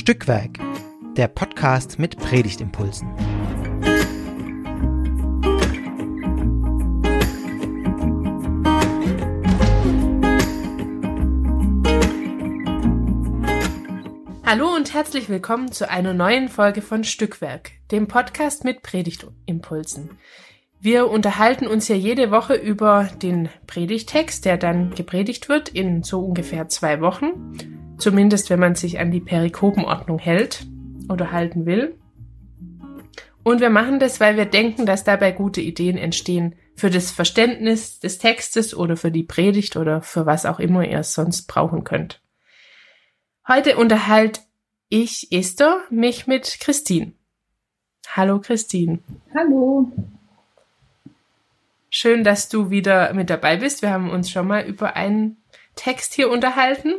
Stückwerk, der Podcast mit Predigtimpulsen. Hallo und herzlich willkommen zu einer neuen Folge von Stückwerk, dem Podcast mit Predigtimpulsen. Wir unterhalten uns ja jede Woche über den Predigtext, der dann gepredigt wird in so ungefähr zwei Wochen. Zumindest wenn man sich an die Perikopenordnung hält oder halten will. Und wir machen das, weil wir denken, dass dabei gute Ideen entstehen für das Verständnis des Textes oder für die Predigt oder für was auch immer ihr es sonst brauchen könnt. Heute unterhalte ich, Esther, mich mit Christine. Hallo Christine. Hallo. Schön, dass du wieder mit dabei bist. Wir haben uns schon mal über einen Text hier unterhalten.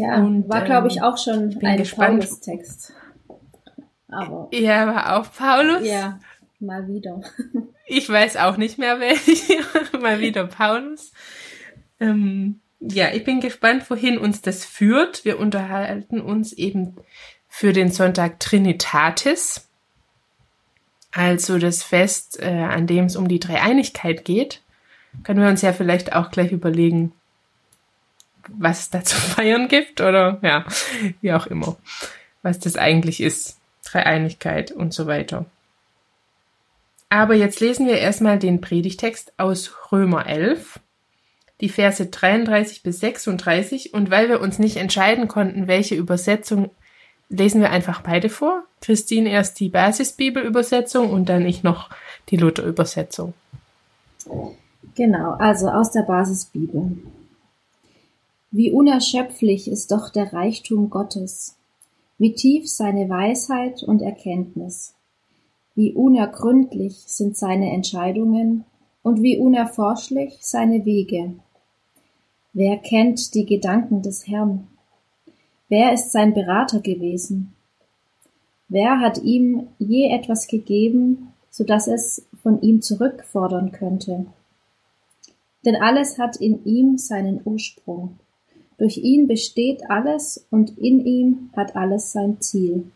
Ja, und, war, glaube ich, ähm, auch schon ein Paulus-Text. Aber. Ja, war auch Paulus? Ja, mal wieder. Ich weiß auch nicht mehr welche. mal wieder Paulus. Ähm, ja, ich bin gespannt, wohin uns das führt. Wir unterhalten uns eben für den Sonntag Trinitatis also das Fest, äh, an dem es um die Dreieinigkeit geht, können wir uns ja vielleicht auch gleich überlegen, was es da zu feiern gibt oder ja, wie auch immer, was das eigentlich ist. Dreieinigkeit und so weiter. Aber jetzt lesen wir erstmal den Predigtext aus Römer 11, die Verse 33 bis 36 und weil wir uns nicht entscheiden konnten, welche Übersetzung lesen wir einfach beide vor. Christine erst die Basisbibelübersetzung und dann ich noch die Luther-Übersetzung. Genau, also aus der Basisbibel. Wie unerschöpflich ist doch der Reichtum Gottes, wie tief seine Weisheit und Erkenntnis, wie unergründlich sind seine Entscheidungen und wie unerforschlich seine Wege. Wer kennt die Gedanken des Herrn? Wer ist sein Berater gewesen? Wer hat ihm je etwas gegeben, so dass es von ihm zurückfordern könnte? Denn alles hat in ihm seinen Ursprung. Durch ihn besteht alles und in ihm hat alles sein Ziel.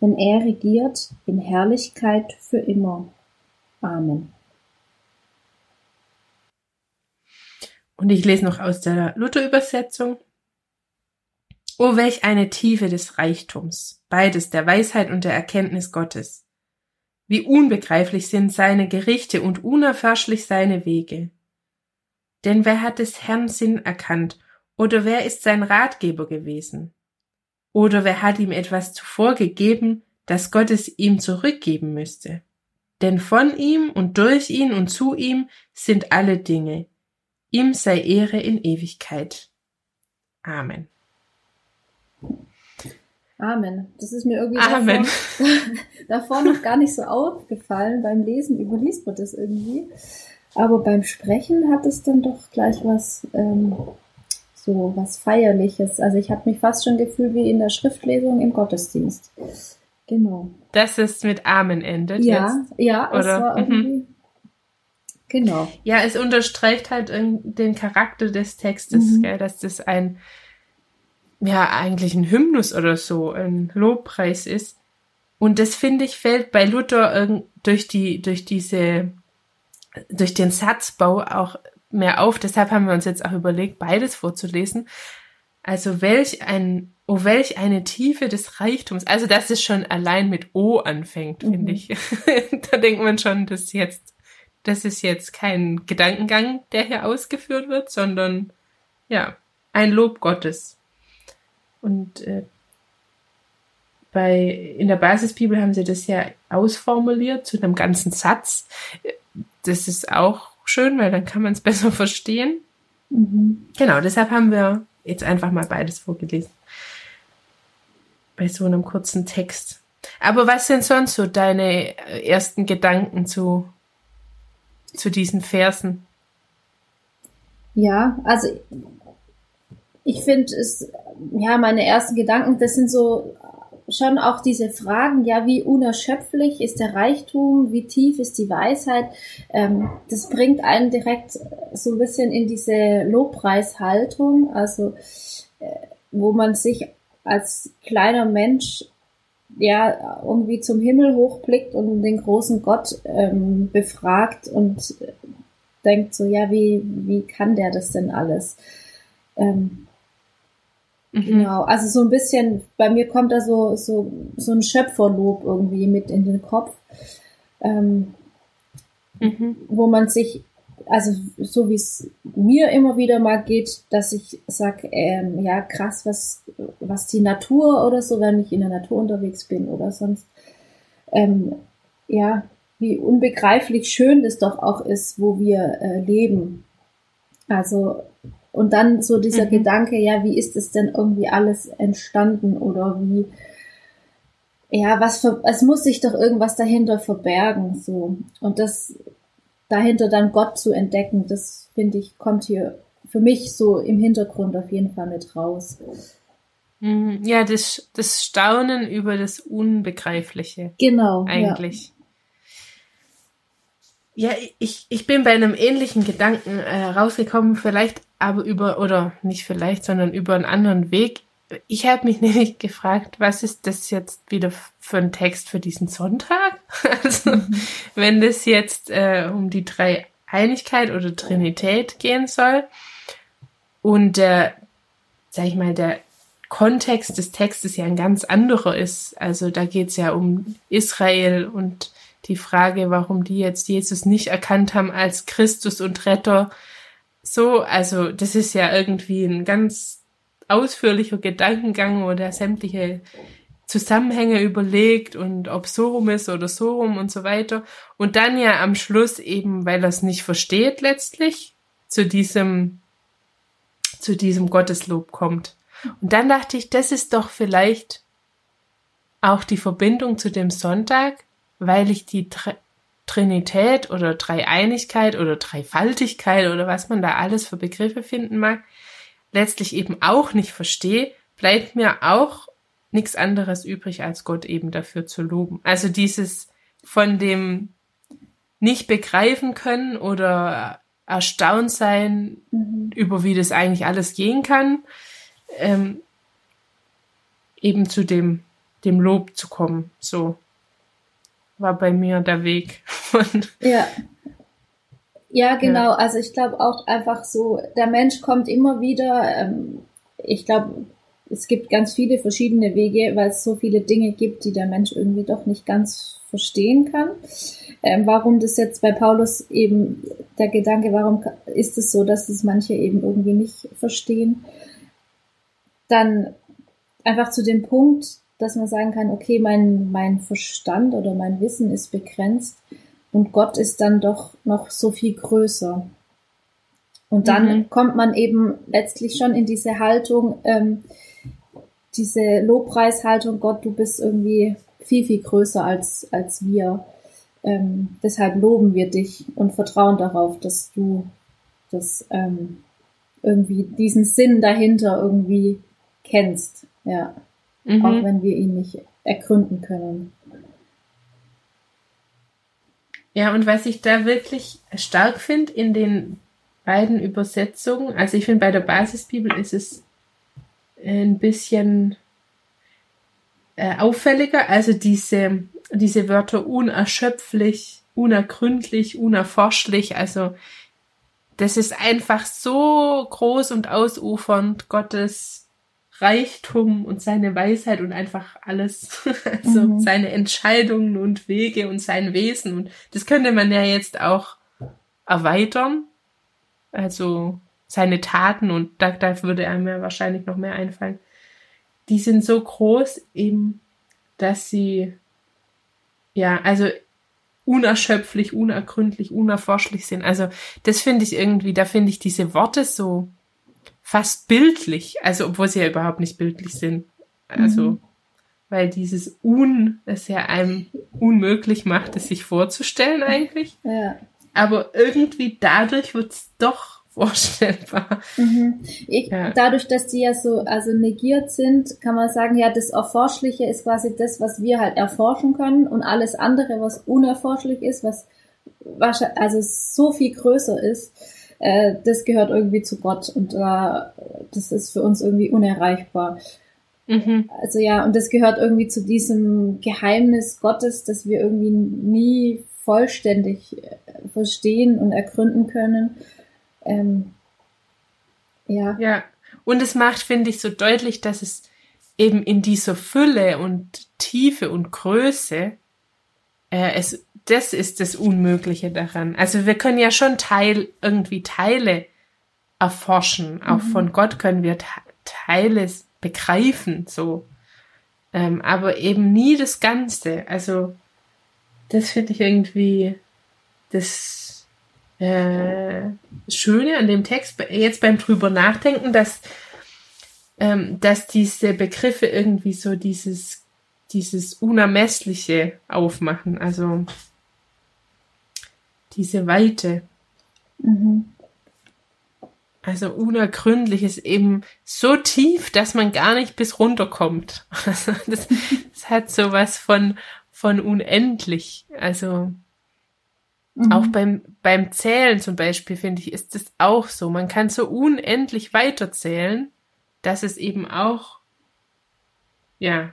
Denn er regiert in Herrlichkeit für immer. Amen. Und ich lese noch aus der Luther-Übersetzung. O welch eine Tiefe des Reichtums, beides der Weisheit und der Erkenntnis Gottes. Wie unbegreiflich sind seine Gerichte und unerforschlich seine Wege. Denn wer hat des Herrn Sinn erkannt, oder wer ist sein Ratgeber gewesen? Oder wer hat ihm etwas zuvor gegeben, das Gott es ihm zurückgeben müsste? Denn von ihm und durch ihn und zu ihm sind alle Dinge. Ihm sei Ehre in Ewigkeit. Amen. Amen. Das ist mir irgendwie Amen. Davor, davor noch gar nicht so aufgefallen. Beim Lesen überliest man das irgendwie. Aber beim Sprechen hat es dann doch gleich was, ähm, so was Feierliches. Also ich habe mich fast schon gefühlt wie in der Schriftlesung im Gottesdienst. Genau. Dass es mit Amen endet. Ja, jetzt. ja, Oder? es war mhm. irgendwie. Mhm. Genau. Ja, es unterstreicht halt den Charakter des Textes, mhm. gell, dass das ein ja eigentlich ein Hymnus oder so, ein Lobpreis ist. Und das finde ich fällt bei Luther durch die durch diese durch den Satzbau auch mehr auf. Deshalb haben wir uns jetzt auch überlegt, beides vorzulesen. Also welch ein, oh welch eine Tiefe des Reichtums. Also dass es schon allein mit O anfängt, finde mhm. ich. da denkt man schon, dass jetzt, das ist jetzt kein Gedankengang, der hier ausgeführt wird, sondern ja, ein Lob Gottes. Und äh, bei, in der Basisbibel haben sie das ja ausformuliert zu einem ganzen Satz. Das ist auch schön, weil dann kann man es besser verstehen. Mhm. Genau, deshalb haben wir jetzt einfach mal beides vorgelesen. Bei so einem kurzen Text. Aber was sind sonst so deine ersten Gedanken zu, zu diesen Versen? Ja, also ich finde es, ja, meine ersten Gedanken, das sind so schon auch diese Fragen, ja, wie unerschöpflich ist der Reichtum, wie tief ist die Weisheit, ähm, das bringt einen direkt so ein bisschen in diese Lobpreishaltung, also äh, wo man sich als kleiner Mensch ja irgendwie zum Himmel hochblickt und den großen Gott ähm, befragt und denkt so, ja, wie, wie kann der das denn alles? Ähm, mhm. Genau, also so ein bisschen, bei mir kommt da so, so, so ein Schöpferlob irgendwie mit in den Kopf, ähm, mhm. wo man sich also so wie es mir immer wieder mal geht, dass ich sag, ähm, ja krass, was was die Natur oder so, wenn ich in der Natur unterwegs bin oder sonst, ähm, ja, wie unbegreiflich schön das doch auch ist, wo wir äh, leben. Also und dann so dieser mhm. Gedanke, ja, wie ist es denn irgendwie alles entstanden oder wie ja, was für, es muss sich doch irgendwas dahinter verbergen, so. Und das dahinter dann Gott zu entdecken, das finde ich, kommt hier für mich so im Hintergrund auf jeden Fall mit raus. Mhm. Ja, das, das Staunen über das Unbegreifliche. Genau. Eigentlich. Ja. Ja, ich, ich bin bei einem ähnlichen Gedanken äh, rausgekommen, vielleicht aber über, oder nicht vielleicht, sondern über einen anderen Weg. Ich habe mich nämlich gefragt, was ist das jetzt wieder für ein Text für diesen Sonntag? Also, mhm. wenn das jetzt äh, um die Dreieinigkeit oder Trinität gehen soll und der, sag ich mal, der Kontext des Textes ja ein ganz anderer ist. Also da geht es ja um Israel und die Frage, warum die jetzt Jesus nicht erkannt haben als Christus und Retter. So, also das ist ja irgendwie ein ganz ausführlicher Gedankengang, wo der sämtliche Zusammenhänge überlegt und ob so rum ist oder so rum und so weiter. Und dann ja am Schluss eben, weil er es nicht versteht letztlich, zu diesem, zu diesem Gotteslob kommt. Und dann dachte ich, das ist doch vielleicht auch die Verbindung zu dem Sonntag, weil ich die Tr Trinität oder Dreieinigkeit oder Dreifaltigkeit oder was man da alles für Begriffe finden mag, letztlich eben auch nicht verstehe, bleibt mir auch nichts anderes übrig, als Gott eben dafür zu loben. Also dieses von dem nicht begreifen können oder erstaunt sein mhm. über wie das eigentlich alles gehen kann, ähm, eben zu dem, dem Lob zu kommen. So war bei mir der Weg. Ja. Ja, genau. Ja. Also ich glaube auch einfach so, der Mensch kommt immer wieder, ähm, ich glaube, es gibt ganz viele verschiedene Wege, weil es so viele Dinge gibt, die der Mensch irgendwie doch nicht ganz verstehen kann. Ähm, warum das jetzt bei Paulus eben der Gedanke, warum ist es so, dass es manche eben irgendwie nicht verstehen? Dann einfach zu dem Punkt, dass man sagen kann, okay, mein, mein Verstand oder mein Wissen ist begrenzt und Gott ist dann doch noch so viel größer. Und dann mhm. kommt man eben letztlich schon in diese Haltung, ähm, diese Lobpreishaltung, Gott, du bist irgendwie viel, viel größer als, als wir. Ähm, deshalb loben wir dich und vertrauen darauf, dass du das ähm, irgendwie diesen Sinn dahinter irgendwie kennst. Ja. Mhm. Auch wenn wir ihn nicht ergründen können. Ja, und was ich da wirklich stark finde in den beiden Übersetzungen, also ich finde bei der Basisbibel ist es ein bisschen äh, auffälliger, also diese, diese Wörter unerschöpflich, unergründlich, unerforschlich, also das ist einfach so groß und ausufernd, Gottes Reichtum und seine Weisheit und einfach alles, also mhm. seine Entscheidungen und Wege und sein Wesen. Und das könnte man ja jetzt auch erweitern. Also seine Taten und da, da würde einem ja wahrscheinlich noch mehr einfallen. Die sind so groß eben, dass sie ja, also unerschöpflich, unergründlich, unerforschlich sind. Also das finde ich irgendwie, da finde ich diese Worte so fast bildlich, also obwohl sie ja überhaupt nicht bildlich sind. Also, mhm. weil dieses Un es ja einem unmöglich macht, es sich vorzustellen eigentlich. Ja. Aber irgendwie dadurch wird es doch vorstellbar. Mhm. Ich, ja. Dadurch, dass die ja so also negiert sind, kann man sagen, ja, das Erforschliche ist quasi das, was wir halt erforschen können und alles andere, was unerforschlich ist, was wahrscheinlich also so viel größer ist, äh, das gehört irgendwie zu Gott und äh, das ist für uns irgendwie unerreichbar. Mhm. Also ja, und das gehört irgendwie zu diesem Geheimnis Gottes, das wir irgendwie nie vollständig äh, verstehen und ergründen können. Ähm, ja. Ja, und es macht, finde ich, so deutlich, dass es eben in dieser Fülle und Tiefe und Größe, äh, es, das ist das Unmögliche daran. Also wir können ja schon Teil, irgendwie Teile erforschen. Auch mhm. von Gott können wir Teile begreifen, so. Ähm, aber eben nie das Ganze. Also, das finde ich irgendwie das äh, Schöne an dem Text, jetzt beim drüber nachdenken, dass, ähm, dass diese Begriffe irgendwie so dieses, dieses Unermessliche aufmachen, also diese Weite. Mhm. Also unergründlich ist eben so tief, dass man gar nicht bis runterkommt. Also das, das hat sowas von, von unendlich. Also mhm. auch beim, beim Zählen zum Beispiel, finde ich, ist es auch so. Man kann so unendlich weiterzählen, dass es eben auch, ja,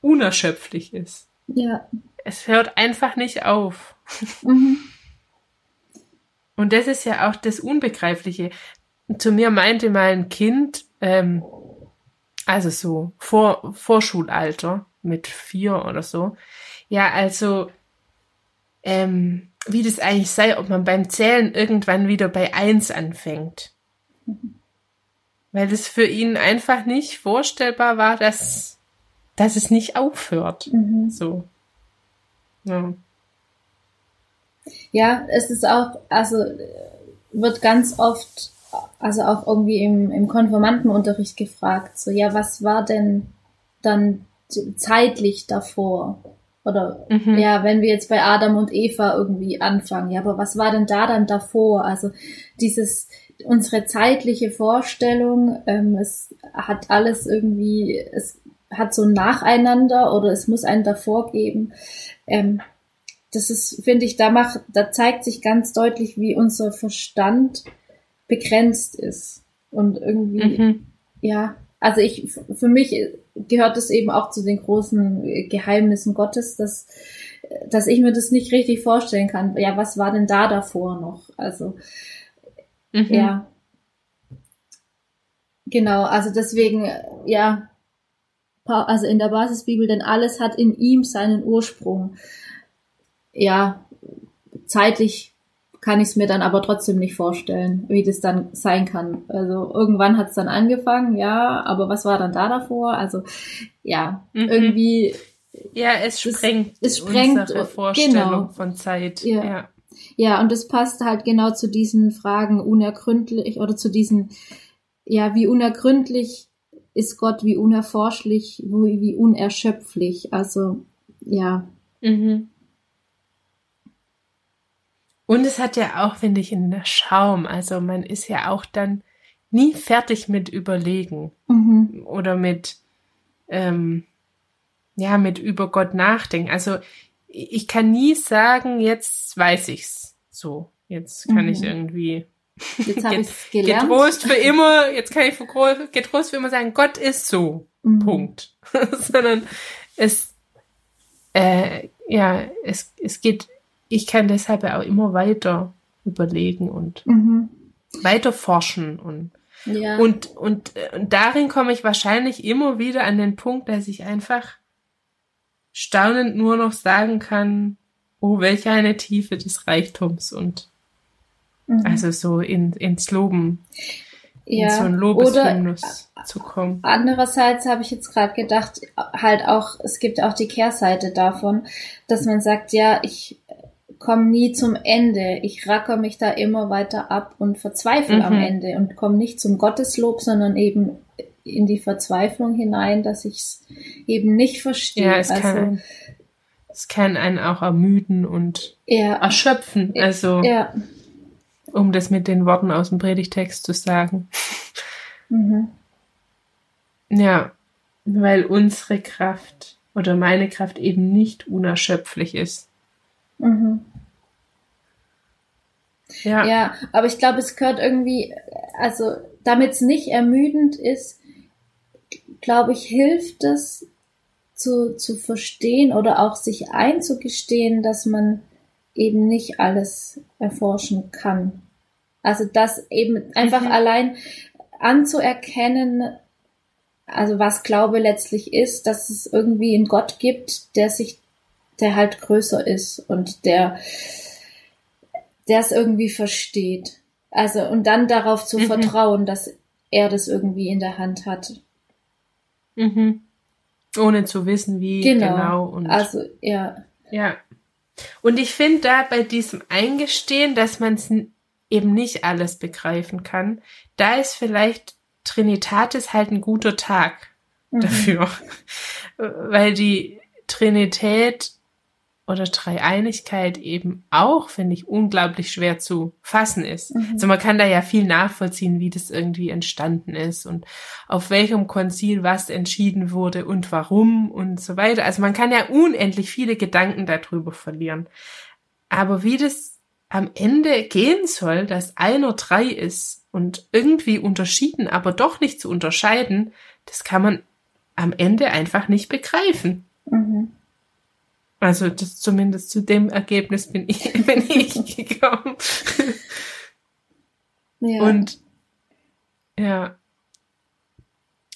unerschöpflich ist. Ja. Es hört einfach nicht auf. Mhm. Und das ist ja auch das Unbegreifliche zu mir meinte mal ein Kind, ähm, also so vor Vorschulalter mit vier oder so, ja, also ähm, wie das eigentlich sei, ob man beim Zählen irgendwann wieder bei eins anfängt. Weil das für ihn einfach nicht vorstellbar war, dass, dass es nicht aufhört. Mhm. So. Ja. Ja, es ist auch, also wird ganz oft also auch irgendwie im, im Konformantenunterricht gefragt, so, ja, was war denn dann zeitlich davor? Oder mhm. ja, wenn wir jetzt bei Adam und Eva irgendwie anfangen, ja, aber was war denn da dann davor? Also dieses, unsere zeitliche Vorstellung, ähm, es hat alles irgendwie, es hat so ein Nacheinander oder es muss einen davor geben. Ähm, das ist, finde ich, da macht, da zeigt sich ganz deutlich, wie unser Verstand begrenzt ist. Und irgendwie, mhm. ja, also ich, für mich gehört es eben auch zu den großen Geheimnissen Gottes, dass, dass ich mir das nicht richtig vorstellen kann. Ja, was war denn da davor noch? Also, mhm. ja. Genau, also deswegen, ja, also in der Basisbibel, denn alles hat in ihm seinen Ursprung. Ja, zeitlich kann ich es mir dann aber trotzdem nicht vorstellen, wie das dann sein kann. Also irgendwann hat es dann angefangen, ja, aber was war dann da davor? Also ja, mhm. irgendwie. Ja, es sprengt, es, es sprengt unsere Vorstellung genau. von Zeit. Ja. ja. Ja, und es passt halt genau zu diesen Fragen unergründlich oder zu diesen, ja, wie unergründlich ist Gott, wie unerforschlich, wie, wie unerschöpflich. Also, ja. Mhm. Und es hat ja auch, finde ich, einen Schaum. Also man ist ja auch dann nie fertig mit Überlegen mhm. oder mit, ähm, ja, mit über Gott nachdenken. Also ich kann nie sagen, jetzt weiß ich's so. Jetzt kann mhm. ich irgendwie jetzt ich's gelernt. getrost für immer, jetzt kann ich getrost für immer sagen, Gott ist so. Mhm. Punkt. Sondern es, äh, ja, es, es geht ich kann deshalb auch immer weiter überlegen und mhm. weiter forschen und ja. und, und, und darin komme ich wahrscheinlich immer wieder an den Punkt, dass ich einfach staunend nur noch sagen kann, oh, welche eine Tiefe des Reichtums und mhm. also so in, ins Loben, ja. in so ein Lobeshymnus zu kommen. Andererseits habe ich jetzt gerade gedacht, halt auch, es gibt auch die Kehrseite davon, dass man sagt, ja, ich komme nie zum Ende. Ich racker mich da immer weiter ab und verzweifle mhm. am Ende und komme nicht zum Gotteslob, sondern eben in die Verzweiflung hinein, dass ich es eben nicht verstehe. Ja, es, also, kann, es kann einen auch ermüden und ja, erschöpfen. Also, ja. um das mit den Worten aus dem Predigtext zu sagen. Mhm. Ja, weil unsere Kraft oder meine Kraft eben nicht unerschöpflich ist. Mhm. Ja. ja, aber ich glaube, es gehört irgendwie, also damit es nicht ermüdend ist, glaube ich, hilft es zu, zu verstehen oder auch sich einzugestehen, dass man eben nicht alles erforschen kann. Also das eben einfach mhm. allein anzuerkennen, also was Glaube letztlich ist, dass es irgendwie einen Gott gibt, der sich, der halt größer ist und der, der es irgendwie versteht. Also und dann darauf zu mhm. vertrauen, dass er das irgendwie in der Hand hat. Mhm. Ohne zu wissen, wie genau. genau und also ja. Ja. Und ich finde da bei diesem Eingestehen, dass man es eben nicht alles begreifen kann, da ist vielleicht Trinitatis halt ein guter Tag mhm. dafür. Weil die Trinität oder Dreieinigkeit eben auch, finde ich, unglaublich schwer zu fassen ist. Mhm. Also man kann da ja viel nachvollziehen, wie das irgendwie entstanden ist und auf welchem Konzil was entschieden wurde und warum und so weiter. Also man kann ja unendlich viele Gedanken darüber verlieren. Aber wie das am Ende gehen soll, dass einer drei ist und irgendwie unterschieden, aber doch nicht zu unterscheiden, das kann man am Ende einfach nicht begreifen. Mhm. Also das, zumindest zu dem Ergebnis bin ich, bin ich gekommen. Ja. Und ja.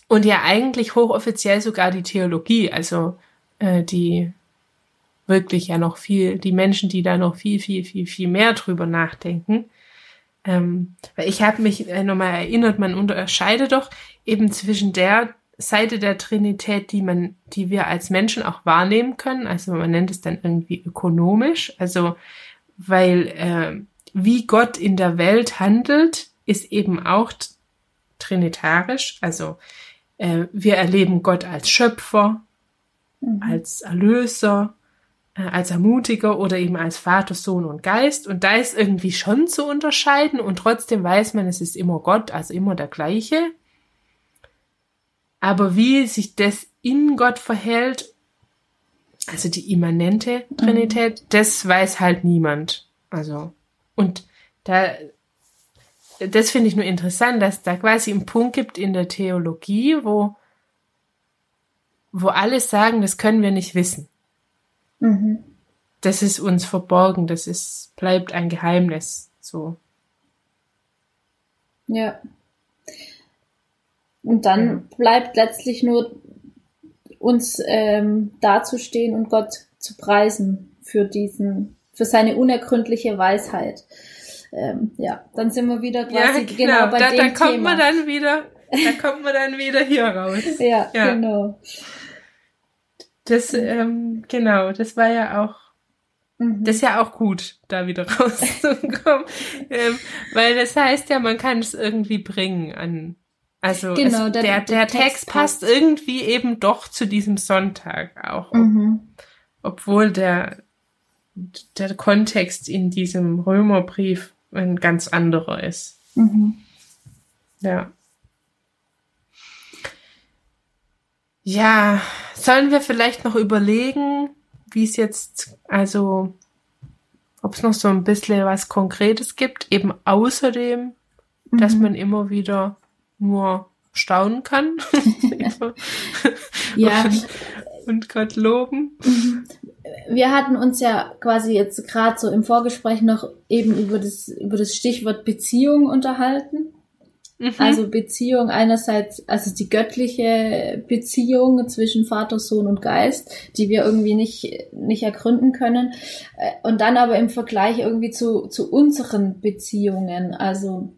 Und ja eigentlich hochoffiziell sogar die Theologie, also äh, die wirklich ja noch viel, die Menschen, die da noch viel, viel, viel, viel mehr drüber nachdenken. Ähm, weil ich habe mich äh, nochmal erinnert, man unterscheidet doch eben zwischen der Seite der Trinität, die man, die wir als Menschen auch wahrnehmen können. Also man nennt es dann irgendwie ökonomisch. Also weil äh, wie Gott in der Welt handelt, ist eben auch trinitarisch. Also äh, wir erleben Gott als Schöpfer, mhm. als Erlöser, äh, als Ermutiger oder eben als Vater, Sohn und Geist. Und da ist irgendwie schon zu unterscheiden und trotzdem weiß man, es ist immer Gott, also immer der gleiche. Aber wie sich das in Gott verhält, also die immanente Trinität, mhm. das weiß halt niemand. Also, und da, das finde ich nur interessant, dass da quasi einen Punkt gibt in der Theologie, wo, wo alle sagen, das können wir nicht wissen. Mhm. Das ist uns verborgen, das ist, bleibt ein Geheimnis, so. Ja. Und dann ja. bleibt letztlich nur uns ähm, dazustehen und Gott zu preisen für diesen, für seine unergründliche Weisheit. Ähm, ja, dann sind wir wieder quasi ja, genau, genau bei da, dem da kommt Thema. man dann wieder, da kommt man dann wieder hier raus. ja, ja, genau. Das, ähm, genau, das war ja auch, mhm. das ist ja auch gut, da wieder rauszukommen, ähm, weil das heißt ja, man kann es irgendwie bringen an, also genau, es, der, der, der, Text, Text passt, passt irgendwie eben doch zu diesem Sonntag auch. Mhm. Obwohl der, der Kontext in diesem Römerbrief ein ganz anderer ist. Mhm. Ja. Ja, sollen wir vielleicht noch überlegen, wie es jetzt, also, ob es noch so ein bisschen was Konkretes gibt, eben außerdem, mhm. dass man immer wieder nur staunen kann. ja. Und, und Gott loben. Mhm. Wir hatten uns ja quasi jetzt gerade so im Vorgespräch noch eben über das, über das Stichwort Beziehung unterhalten. Mhm. Also Beziehung einerseits, also die göttliche Beziehung zwischen Vater, Sohn und Geist, die wir irgendwie nicht, nicht ergründen können. Äh, und dann aber im Vergleich irgendwie zu, zu unseren Beziehungen. Also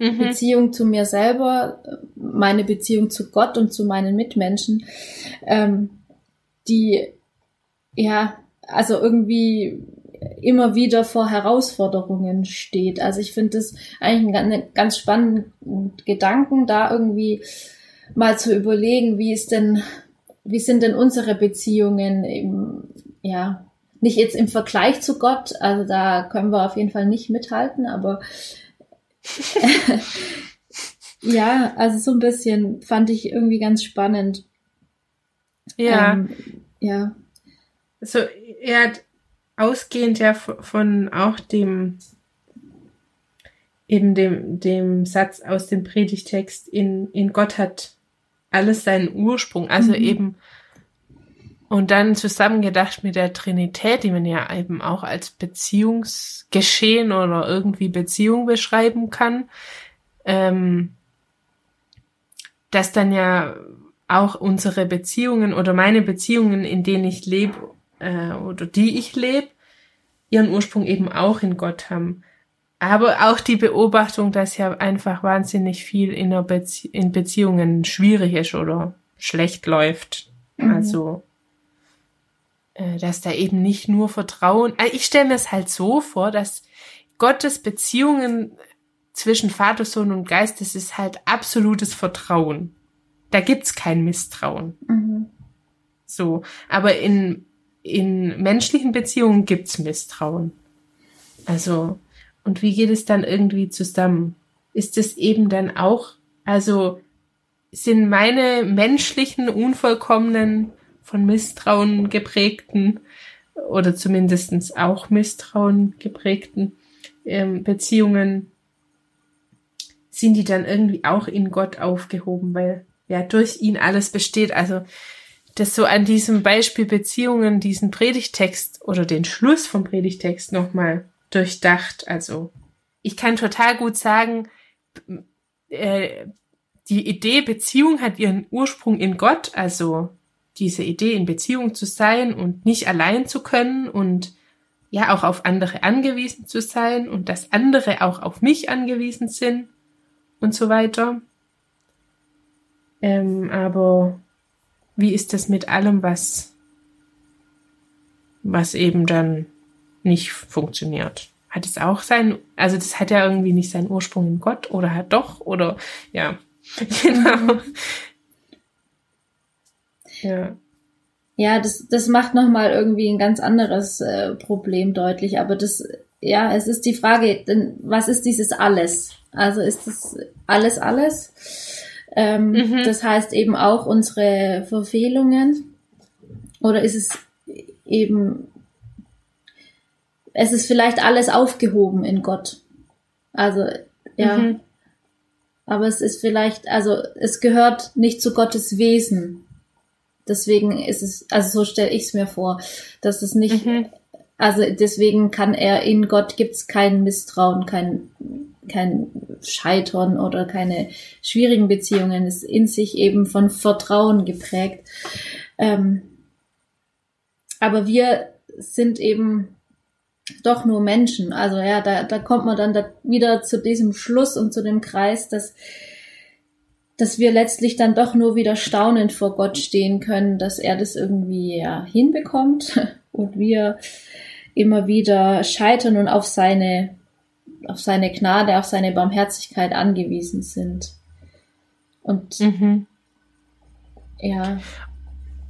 mhm. Beziehung zu mir selber, meine Beziehung zu Gott und zu meinen Mitmenschen, ähm, die ja, also irgendwie immer wieder vor Herausforderungen steht. Also ich finde das eigentlich einen ganz spannenden Gedanken, da irgendwie mal zu überlegen, wie ist denn, wie sind denn unsere Beziehungen im, ja, nicht jetzt im Vergleich zu Gott, also da können wir auf jeden Fall nicht mithalten, aber ja, also so ein bisschen fand ich irgendwie ganz spannend. Ja. Ähm, ja. So, er hat ausgehend ja von auch dem eben dem, dem Satz aus dem Predigtext in, in Gott hat alles seinen Ursprung. Also mhm. eben, und dann zusammengedacht mit der Trinität, die man ja eben auch als Beziehungsgeschehen oder irgendwie Beziehung beschreiben kann, ähm, dass dann ja auch unsere Beziehungen oder meine Beziehungen, in denen ich lebe äh, oder die ich lebe, ihren Ursprung eben auch in Gott haben. Aber auch die Beobachtung, dass ja einfach wahnsinnig viel in, Bezie in Beziehungen schwierig ist oder schlecht läuft. Mhm. Also, dass da eben nicht nur Vertrauen. Also ich stelle mir es halt so vor, dass Gottes Beziehungen zwischen Vater, Sohn und Geist, das ist halt absolutes Vertrauen. Da gibt's kein Misstrauen. Mhm. So. Aber in, in menschlichen Beziehungen gibt's Misstrauen. Also, und wie geht es dann irgendwie zusammen? Ist es eben dann auch, also sind meine menschlichen, unvollkommenen, von Misstrauen geprägten oder zumindestens auch Misstrauen geprägten ähm, Beziehungen, sind die dann irgendwie auch in Gott aufgehoben, weil ja durch ihn alles besteht. Also das so an diesem Beispiel Beziehungen, diesen Predigtext oder den Schluss vom Predigtext nochmal durchdacht. Also ich kann total gut sagen, äh, die Idee Beziehung hat ihren Ursprung in Gott, also diese Idee in Beziehung zu sein und nicht allein zu können und ja auch auf andere angewiesen zu sein und dass andere auch auf mich angewiesen sind und so weiter. Ähm, aber wie ist das mit allem, was, was eben dann nicht funktioniert. Hat es auch sein, also das hat ja irgendwie nicht seinen Ursprung in Gott oder hat doch oder ja, genau. Ja. Ja, das, das macht nochmal irgendwie ein ganz anderes äh, Problem deutlich, aber das, ja, es ist die Frage, denn was ist dieses alles? Also ist das alles alles? Ähm, mhm. Das heißt eben auch unsere Verfehlungen oder ist es eben es ist vielleicht alles aufgehoben in Gott. Also, ja. Mhm. Aber es ist vielleicht, also es gehört nicht zu Gottes Wesen. Deswegen ist es, also so stelle ich es mir vor, dass es nicht, mhm. also deswegen kann er in Gott gibt es kein Misstrauen, kein, kein Scheitern oder keine schwierigen Beziehungen. Es ist in sich eben von Vertrauen geprägt. Ähm, aber wir sind eben doch nur Menschen. Also ja, da, da kommt man dann da wieder zu diesem Schluss und zu dem Kreis, dass, dass wir letztlich dann doch nur wieder staunend vor Gott stehen können, dass er das irgendwie ja hinbekommt und wir immer wieder scheitern und auf seine, auf seine Gnade, auf seine Barmherzigkeit angewiesen sind. Und mhm. ja.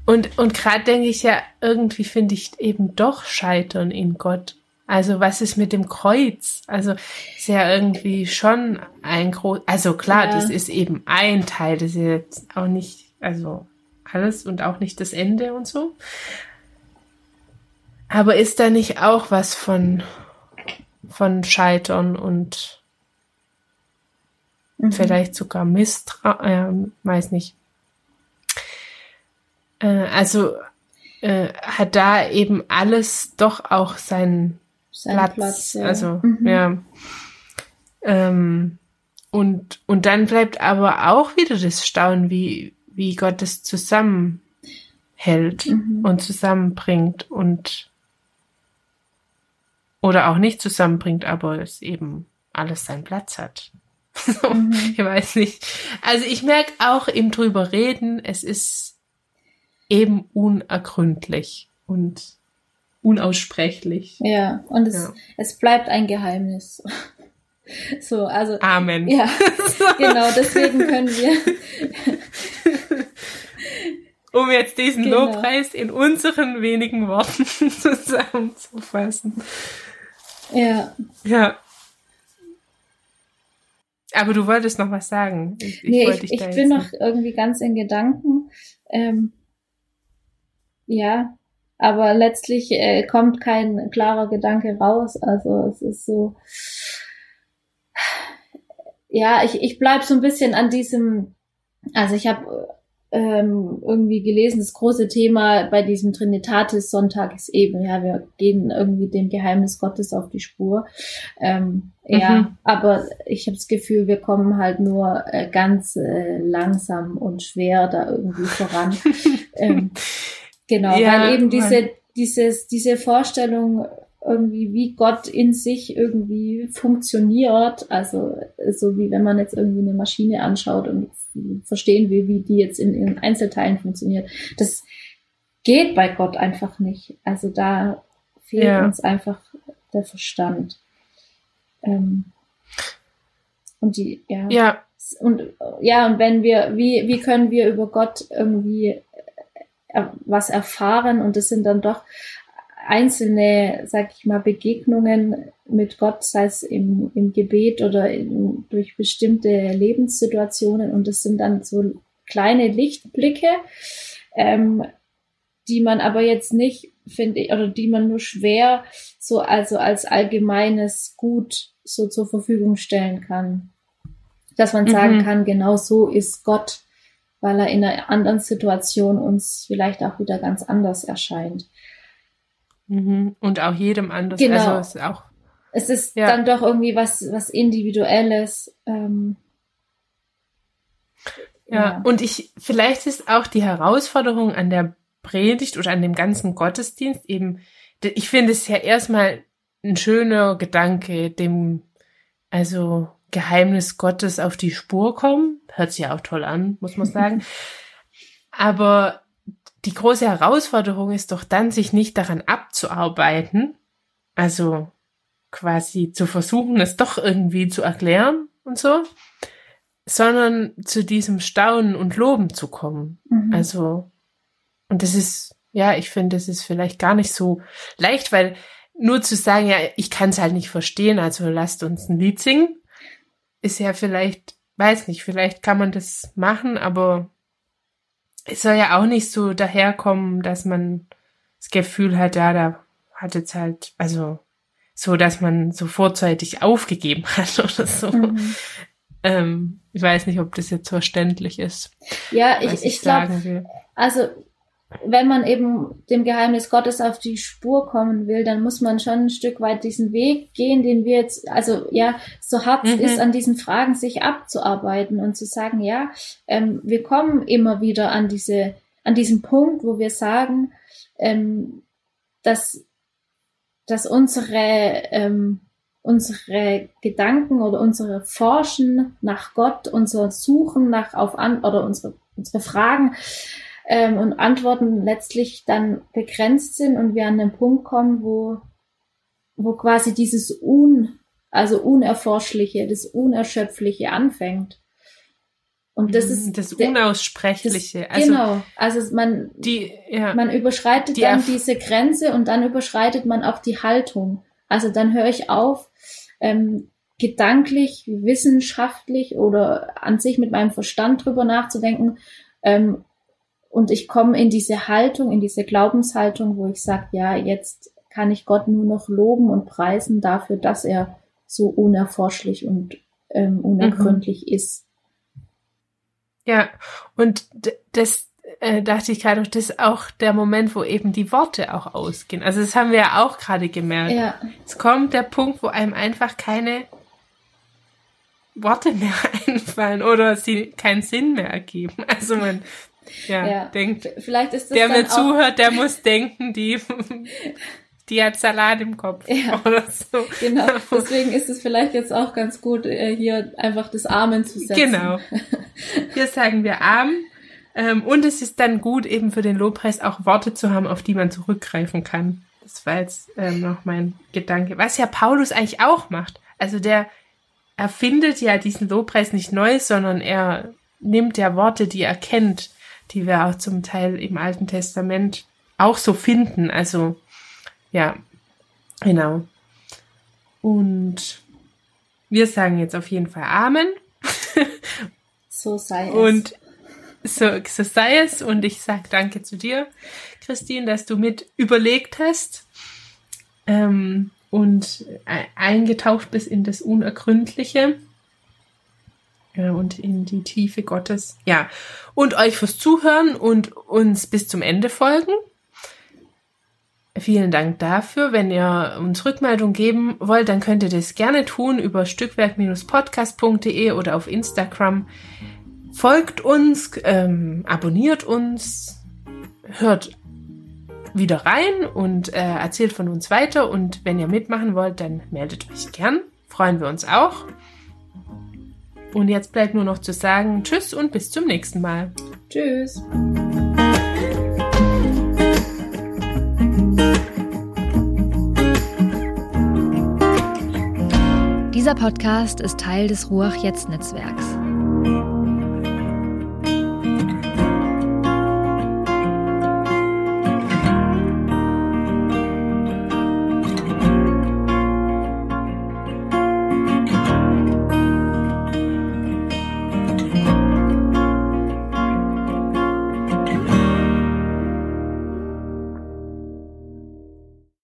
Und, und gerade denke ich ja, irgendwie finde ich eben doch Scheitern in Gott also was ist mit dem Kreuz? Also ist ja irgendwie schon ein groß, also klar, ja. das ist eben ein Teil, das ist jetzt auch nicht, also alles und auch nicht das Ende und so. Aber ist da nicht auch was von, von Scheitern und mhm. vielleicht sogar Misstrauen, äh, weiß nicht. Äh, also äh, hat da eben alles doch auch seinen Platz. Platz ja. Also, mhm. ja. Ähm, und, und dann bleibt aber auch wieder das Staunen, wie, wie Gott es zusammenhält mhm. und zusammenbringt und oder auch nicht zusammenbringt, aber es eben alles seinen Platz hat. mhm. Ich weiß nicht. Also ich merke auch im drüber reden, es ist eben unergründlich und unaussprechlich. Ja, und es, ja. es bleibt ein Geheimnis. So, also. Amen. Ja, genau, deswegen können wir. um jetzt diesen genau. Lobpreis in unseren wenigen Worten zusammenzufassen. Ja. Ja. Aber du wolltest noch was sagen. Ich, nee, ich, ich, ich bin noch irgendwie ganz in Gedanken. Ähm, ja, aber letztlich äh, kommt kein klarer Gedanke raus. Also es ist so, ja, ich, ich bleib so ein bisschen an diesem, also ich habe ähm, irgendwie gelesen, das große Thema bei diesem Trinitatis-Sonntag ist eben, ja, wir gehen irgendwie dem Geheimnis Gottes auf die Spur. Ähm, mhm. Ja, aber ich habe das Gefühl, wir kommen halt nur äh, ganz äh, langsam und schwer da irgendwie voran. ähm, genau, ja, weil eben diese, dieses, diese Vorstellung irgendwie, wie Gott in sich irgendwie funktioniert, also so wie wenn man jetzt irgendwie eine Maschine anschaut und verstehen will, wie die jetzt in, in Einzelteilen funktioniert. Das geht bei Gott einfach nicht. Also da fehlt ja. uns einfach der Verstand. Ähm, und die, ja. Ja. Und ja, und wenn wir, wie, wie können wir über Gott irgendwie was erfahren? Und das sind dann doch einzelne, sag ich mal, Begegnungen mit Gott, sei es im, im Gebet oder in, durch bestimmte Lebenssituationen. Und das sind dann so kleine Lichtblicke, ähm, die man aber jetzt nicht, finde ich, oder die man nur schwer so also als allgemeines Gut so zur Verfügung stellen kann. Dass man mhm. sagen kann, genau so ist Gott, weil er in einer anderen Situation uns vielleicht auch wieder ganz anders erscheint. Mhm. Und auch jedem anders. Genau. Also es ist auch. Es ist ja. dann doch irgendwie was, was Individuelles. Ähm, ja. ja, und ich, vielleicht ist auch die Herausforderung an der Predigt oder an dem ganzen Gottesdienst eben, ich finde es ja erstmal ein schöner Gedanke, dem, also Geheimnis Gottes auf die Spur kommen. Hört sich ja auch toll an, muss man sagen. Aber die große Herausforderung ist doch dann, sich nicht daran abzuarbeiten, also quasi zu versuchen, es doch irgendwie zu erklären und so, sondern zu diesem Staunen und Loben zu kommen. Mhm. Also, und das ist, ja, ich finde, das ist vielleicht gar nicht so leicht, weil nur zu sagen, ja, ich kann es halt nicht verstehen, also lasst uns ein Lied singen, ist ja vielleicht, weiß nicht, vielleicht kann man das machen, aber es soll ja auch nicht so daherkommen, dass man das Gefühl hat, ja, da hat jetzt halt, also so, dass man so vorzeitig aufgegeben hat oder so. Mhm. Ähm, ich weiß nicht, ob das jetzt verständlich ist. Ja, ich, ich, ich glaube, also wenn man eben dem Geheimnis Gottes auf die Spur kommen will, dann muss man schon ein Stück weit diesen Weg gehen, den wir jetzt, also ja, so hart es mhm. ist, an diesen Fragen sich abzuarbeiten und zu sagen, ja, ähm, wir kommen immer wieder an diese, an diesen Punkt, wo wir sagen, ähm, dass, dass unsere, ähm, unsere Gedanken oder unsere Forschen nach Gott, unser Suchen nach auf an oder unsere, unsere Fragen ähm, und Antworten letztlich dann begrenzt sind und wir an den Punkt kommen, wo, wo quasi dieses Un, also Unerforschliche, das Unerschöpfliche anfängt. Und das mhm, ist das Unaussprechliche. Das, also genau. Also man, die, ja, man überschreitet die dann diese Grenze und dann überschreitet man auch die Haltung. Also dann höre ich auf, ähm, gedanklich, wissenschaftlich oder an sich mit meinem Verstand drüber nachzudenken ähm, und ich komme in diese Haltung, in diese Glaubenshaltung, wo ich sage, ja, jetzt kann ich Gott nur noch loben und preisen dafür, dass er so unerforschlich und ähm, unergründlich mhm. ist. Ja, und das äh, dachte ich gerade, das ist auch der Moment, wo eben die Worte auch ausgehen. Also das haben wir ja auch gerade gemerkt. Ja. Es kommt der Punkt, wo einem einfach keine Worte mehr einfallen oder sie keinen Sinn mehr ergeben. Also man ja, ja. denkt. Vielleicht ist das der mir zuhört, der muss denken, die, die hat Salat im Kopf ja, oder so. Genau. Deswegen ist es vielleicht jetzt auch ganz gut, äh, hier einfach das Amen zu setzen. Genau. Hier sagen wir Amen. Ähm, und es ist dann gut, eben für den Lobpreis auch Worte zu haben, auf die man zurückgreifen kann. Das war jetzt ähm, noch mein Gedanke. Was ja Paulus eigentlich auch macht. Also der erfindet ja diesen Lobpreis nicht neu, sondern er nimmt ja Worte, die er kennt die wir auch zum Teil im Alten Testament auch so finden. Also ja, genau. Und wir sagen jetzt auf jeden Fall Amen. So sei es. Und so, so sei es. Und ich sage danke zu dir, Christine, dass du mit überlegt hast ähm, und eingetaucht bist in das Unergründliche. Und in die Tiefe Gottes. Ja, und euch fürs Zuhören und uns bis zum Ende folgen. Vielen Dank dafür. Wenn ihr uns Rückmeldung geben wollt, dann könnt ihr das gerne tun über stückwerk-podcast.de oder auf Instagram. Folgt uns, ähm, abonniert uns, hört wieder rein und äh, erzählt von uns weiter. Und wenn ihr mitmachen wollt, dann meldet euch gern. Freuen wir uns auch. Und jetzt bleibt nur noch zu sagen Tschüss und bis zum nächsten Mal. Tschüss. Dieser Podcast ist Teil des Ruach